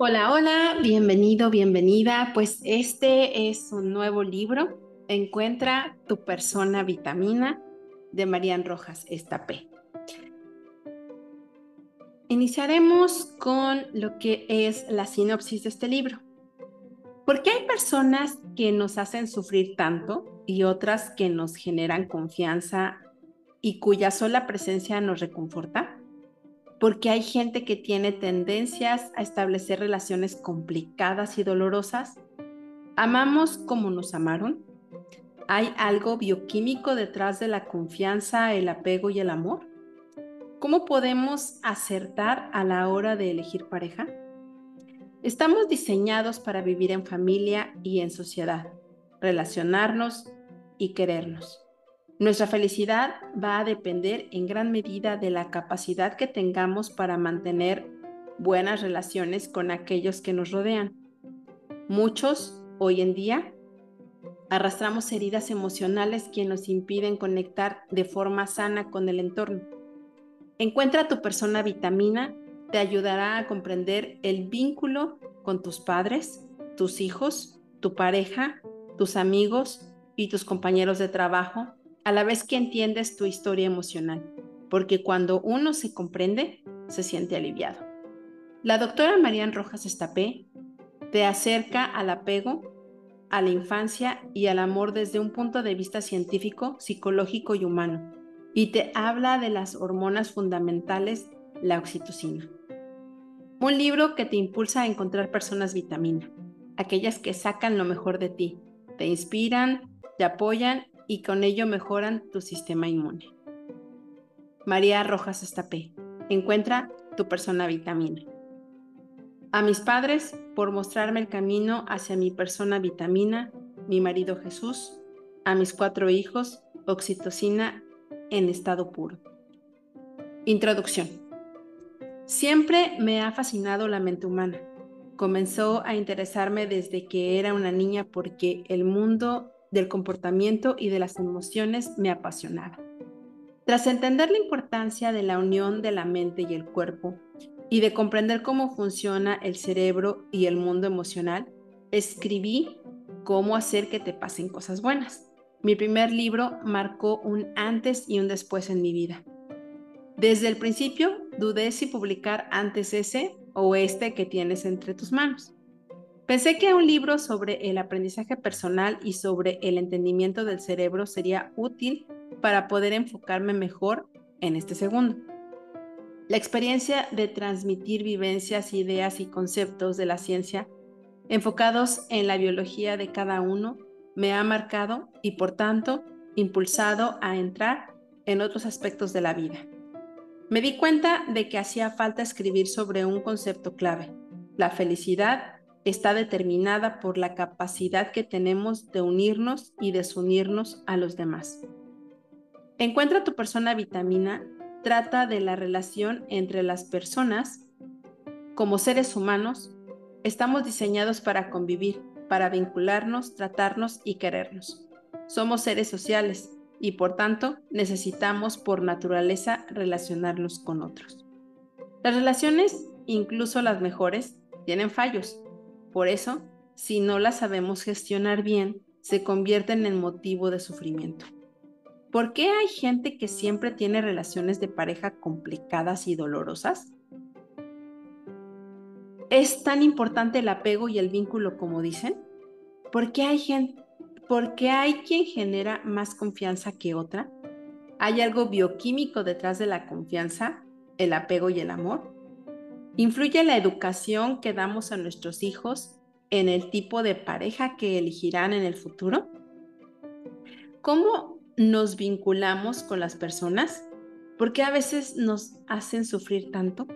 Hola, hola, bienvenido, bienvenida. Pues este es un nuevo libro, Encuentra tu persona vitamina, de Marian Rojas Estapé. Iniciaremos con lo que es la sinopsis de este libro. ¿Por qué hay personas que nos hacen sufrir tanto y otras que nos generan confianza y cuya sola presencia nos reconforta? Porque hay gente que tiene tendencias a establecer relaciones complicadas y dolorosas. ¿Amamos como nos amaron? ¿Hay algo bioquímico detrás de la confianza, el apego y el amor? ¿Cómo podemos acertar a la hora de elegir pareja? Estamos diseñados para vivir en familia y en sociedad, relacionarnos y querernos. Nuestra felicidad va a depender en gran medida de la capacidad que tengamos para mantener buenas relaciones con aquellos que nos rodean. Muchos, hoy en día, arrastramos heridas emocionales que nos impiden conectar de forma sana con el entorno. Encuentra tu persona vitamina te ayudará a comprender el vínculo con tus padres, tus hijos, tu pareja, tus amigos y tus compañeros de trabajo a la vez que entiendes tu historia emocional, porque cuando uno se comprende, se siente aliviado. La doctora Marian Rojas Estapé te acerca al apego, a la infancia y al amor desde un punto de vista científico, psicológico y humano, y te habla de las hormonas fundamentales, la oxitocina. Un libro que te impulsa a encontrar personas vitamina, aquellas que sacan lo mejor de ti, te inspiran, te apoyan y con ello mejoran tu sistema inmune. María Rojas Estapé. Encuentra tu persona vitamina. A mis padres por mostrarme el camino hacia mi persona vitamina, mi marido Jesús, a mis cuatro hijos, oxitocina en estado puro. Introducción. Siempre me ha fascinado la mente humana. Comenzó a interesarme desde que era una niña porque el mundo del comportamiento y de las emociones me apasionaba. Tras entender la importancia de la unión de la mente y el cuerpo y de comprender cómo funciona el cerebro y el mundo emocional, escribí Cómo hacer que te pasen cosas buenas. Mi primer libro marcó un antes y un después en mi vida. Desde el principio dudé si publicar antes ese o este que tienes entre tus manos. Pensé que un libro sobre el aprendizaje personal y sobre el entendimiento del cerebro sería útil para poder enfocarme mejor en este segundo. La experiencia de transmitir vivencias, ideas y conceptos de la ciencia enfocados en la biología de cada uno me ha marcado y por tanto impulsado a entrar en otros aspectos de la vida. Me di cuenta de que hacía falta escribir sobre un concepto clave, la felicidad está determinada por la capacidad que tenemos de unirnos y desunirnos a los demás. Encuentra tu persona vitamina trata de la relación entre las personas. Como seres humanos, estamos diseñados para convivir, para vincularnos, tratarnos y querernos. Somos seres sociales y por tanto necesitamos por naturaleza relacionarnos con otros. Las relaciones, incluso las mejores, tienen fallos por eso, si no las sabemos gestionar bien, se convierten en motivo de sufrimiento. ¿Por qué hay gente que siempre tiene relaciones de pareja complicadas y dolorosas? ¿Es tan importante el apego y el vínculo como dicen? ¿Por qué hay por qué hay quien genera más confianza que otra? ¿Hay algo bioquímico detrás de la confianza, el apego y el amor? ¿Influye la educación que damos a nuestros hijos en el tipo de pareja que elegirán en el futuro? ¿Cómo nos vinculamos con las personas? ¿Por qué a veces nos hacen sufrir tanto?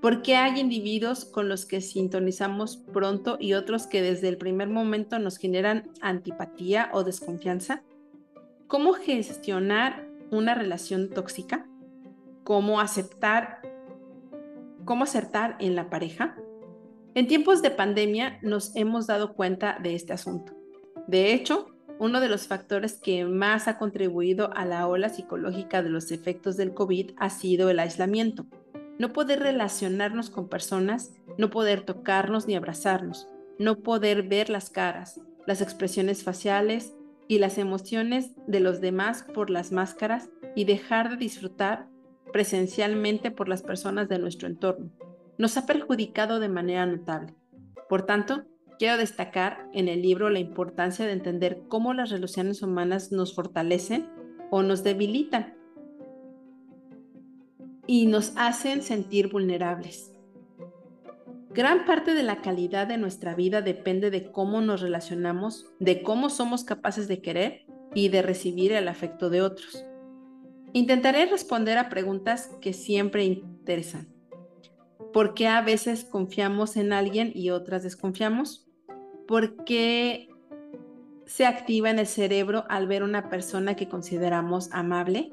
¿Por qué hay individuos con los que sintonizamos pronto y otros que desde el primer momento nos generan antipatía o desconfianza? ¿Cómo gestionar una relación tóxica? ¿Cómo aceptar ¿Cómo acertar en la pareja? En tiempos de pandemia nos hemos dado cuenta de este asunto. De hecho, uno de los factores que más ha contribuido a la ola psicológica de los efectos del COVID ha sido el aislamiento. No poder relacionarnos con personas no poder tocarnos ni abrazarnos, no poder ver las caras, las expresiones faciales y las emociones de los demás por las máscaras y dejar de disfrutar presencialmente por las personas de nuestro entorno. Nos ha perjudicado de manera notable. Por tanto, quiero destacar en el libro la importancia de entender cómo las relaciones humanas nos fortalecen o nos debilitan y nos hacen sentir vulnerables. Gran parte de la calidad de nuestra vida depende de cómo nos relacionamos, de cómo somos capaces de querer y de recibir el afecto de otros. Intentaré responder a preguntas que siempre interesan. ¿Por qué a veces confiamos en alguien y otras desconfiamos? ¿Por qué se activa en el cerebro al ver una persona que consideramos amable?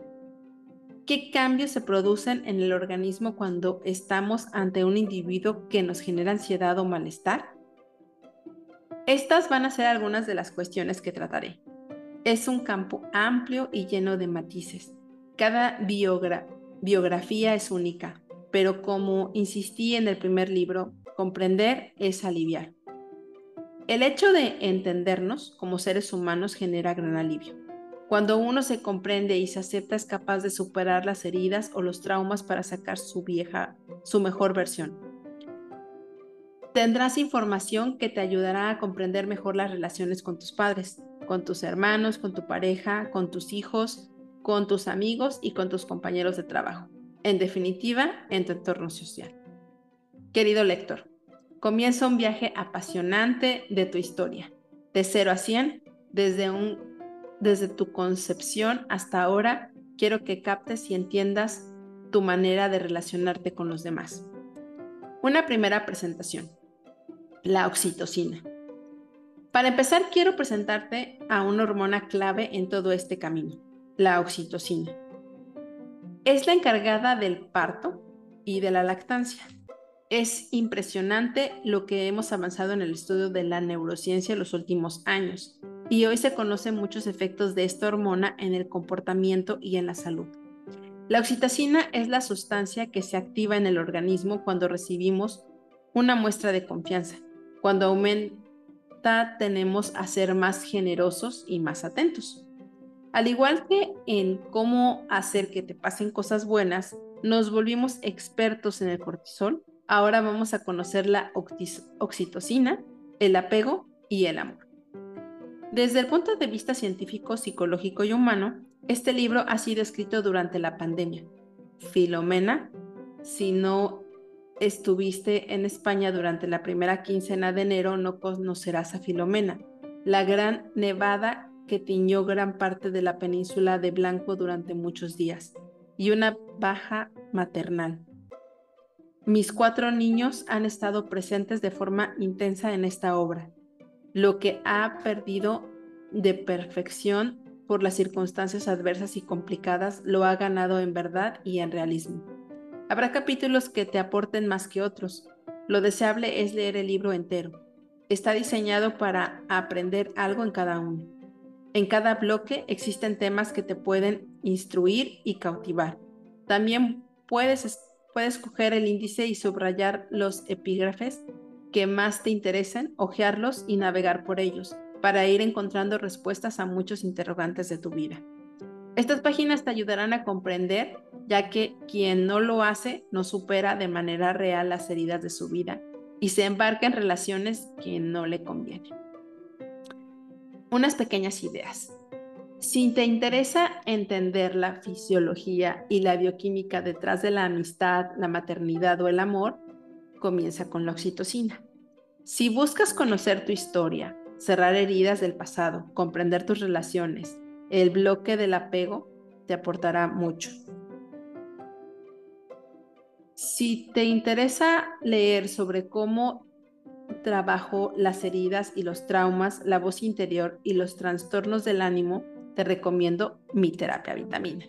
¿Qué cambios se producen en el organismo cuando estamos ante un individuo que nos genera ansiedad o malestar? Estas van a ser algunas de las cuestiones que trataré. Es un campo amplio y lleno de matices. Cada biografía es única, pero como insistí en el primer libro, comprender es aliviar. El hecho de entendernos como seres humanos genera gran alivio. Cuando uno se comprende y se acepta es capaz de superar las heridas o los traumas para sacar su vieja, su mejor versión. Tendrás información que te ayudará a comprender mejor las relaciones con tus padres, con tus hermanos, con tu pareja, con tus hijos, con tus amigos y con tus compañeros de trabajo. En definitiva, en tu entorno social. Querido lector, comienza un viaje apasionante de tu historia, de 0 a 100, desde un desde tu concepción hasta ahora, quiero que captes y entiendas tu manera de relacionarte con los demás. Una primera presentación, la oxitocina. Para empezar, quiero presentarte a una hormona clave en todo este camino, la oxitocina. Es la encargada del parto y de la lactancia. Es impresionante lo que hemos avanzado en el estudio de la neurociencia en los últimos años y hoy se conocen muchos efectos de esta hormona en el comportamiento y en la salud. La oxitocina es la sustancia que se activa en el organismo cuando recibimos una muestra de confianza. Cuando aumenta tenemos a ser más generosos y más atentos. Al igual que en cómo hacer que te pasen cosas buenas, nos volvimos expertos en el cortisol. Ahora vamos a conocer la oxitocina, el apego y el amor. Desde el punto de vista científico, psicológico y humano, este libro ha sido escrito durante la pandemia. Filomena, si no estuviste en España durante la primera quincena de enero, no conocerás a Filomena, la gran nevada que tiñó gran parte de la península de Blanco durante muchos días, y una baja maternal. Mis cuatro niños han estado presentes de forma intensa en esta obra lo que ha perdido de perfección por las circunstancias adversas y complicadas lo ha ganado en verdad y en realismo. Habrá capítulos que te aporten más que otros. Lo deseable es leer el libro entero. Está diseñado para aprender algo en cada uno. En cada bloque existen temas que te pueden instruir y cautivar. También puedes, puedes coger el índice y subrayar los epígrafes que más te interesen, hojearlos y navegar por ellos, para ir encontrando respuestas a muchos interrogantes de tu vida. Estas páginas te ayudarán a comprender, ya que quien no lo hace no supera de manera real las heridas de su vida y se embarca en relaciones que no le convienen. Unas pequeñas ideas. Si te interesa entender la fisiología y la bioquímica detrás de la amistad, la maternidad o el amor, comienza con la oxitocina. Si buscas conocer tu historia, cerrar heridas del pasado, comprender tus relaciones, el bloque del apego te aportará mucho. Si te interesa leer sobre cómo trabajo las heridas y los traumas, la voz interior y los trastornos del ánimo, te recomiendo mi terapia vitamina.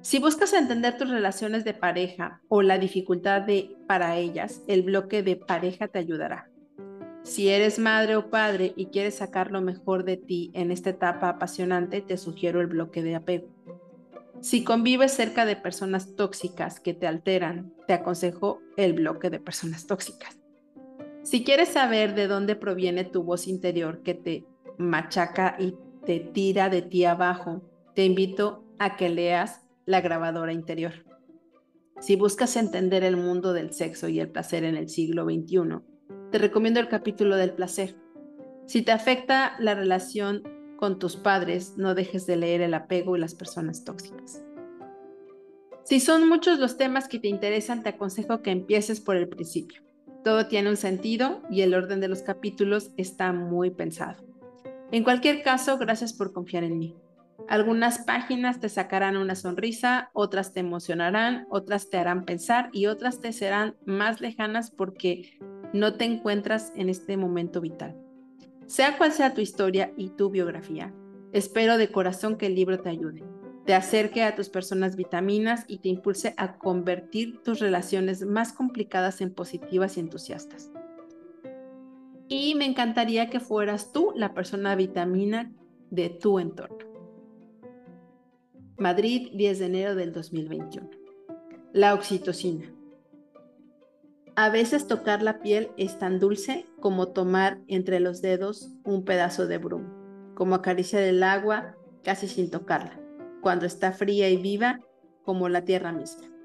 Si buscas entender tus relaciones de pareja o la dificultad de para ellas, el bloque de pareja te ayudará. Si eres madre o padre y quieres sacar lo mejor de ti en esta etapa apasionante, te sugiero el bloque de apego. Si convives cerca de personas tóxicas que te alteran, te aconsejo el bloque de personas tóxicas. Si quieres saber de dónde proviene tu voz interior que te machaca y te tira de ti abajo, te invito a que leas La grabadora interior. Si buscas entender el mundo del sexo y el placer en el siglo XXI, te recomiendo el capítulo del placer. Si te afecta la relación con tus padres, no dejes de leer el apego y las personas tóxicas. Si son muchos los temas que te interesan, te aconsejo que empieces por el principio. Todo tiene un sentido y el orden de los capítulos está muy pensado. En cualquier caso, gracias por confiar en mí. Algunas páginas te sacarán una sonrisa, otras te emocionarán, otras te harán pensar y otras te serán más lejanas porque no te encuentras en este momento vital. Sea cual sea tu historia y tu biografía, espero de corazón que el libro te ayude, te acerque a tus personas vitaminas y te impulse a convertir tus relaciones más complicadas en positivas y entusiastas. Y me encantaría que fueras tú la persona vitamina de tu entorno. Madrid, 10 de enero del 2021. La oxitocina. A veces tocar la piel es tan dulce como tomar entre los dedos un pedazo de brum, como acariciar el agua casi sin tocarla, cuando está fría y viva como la tierra misma.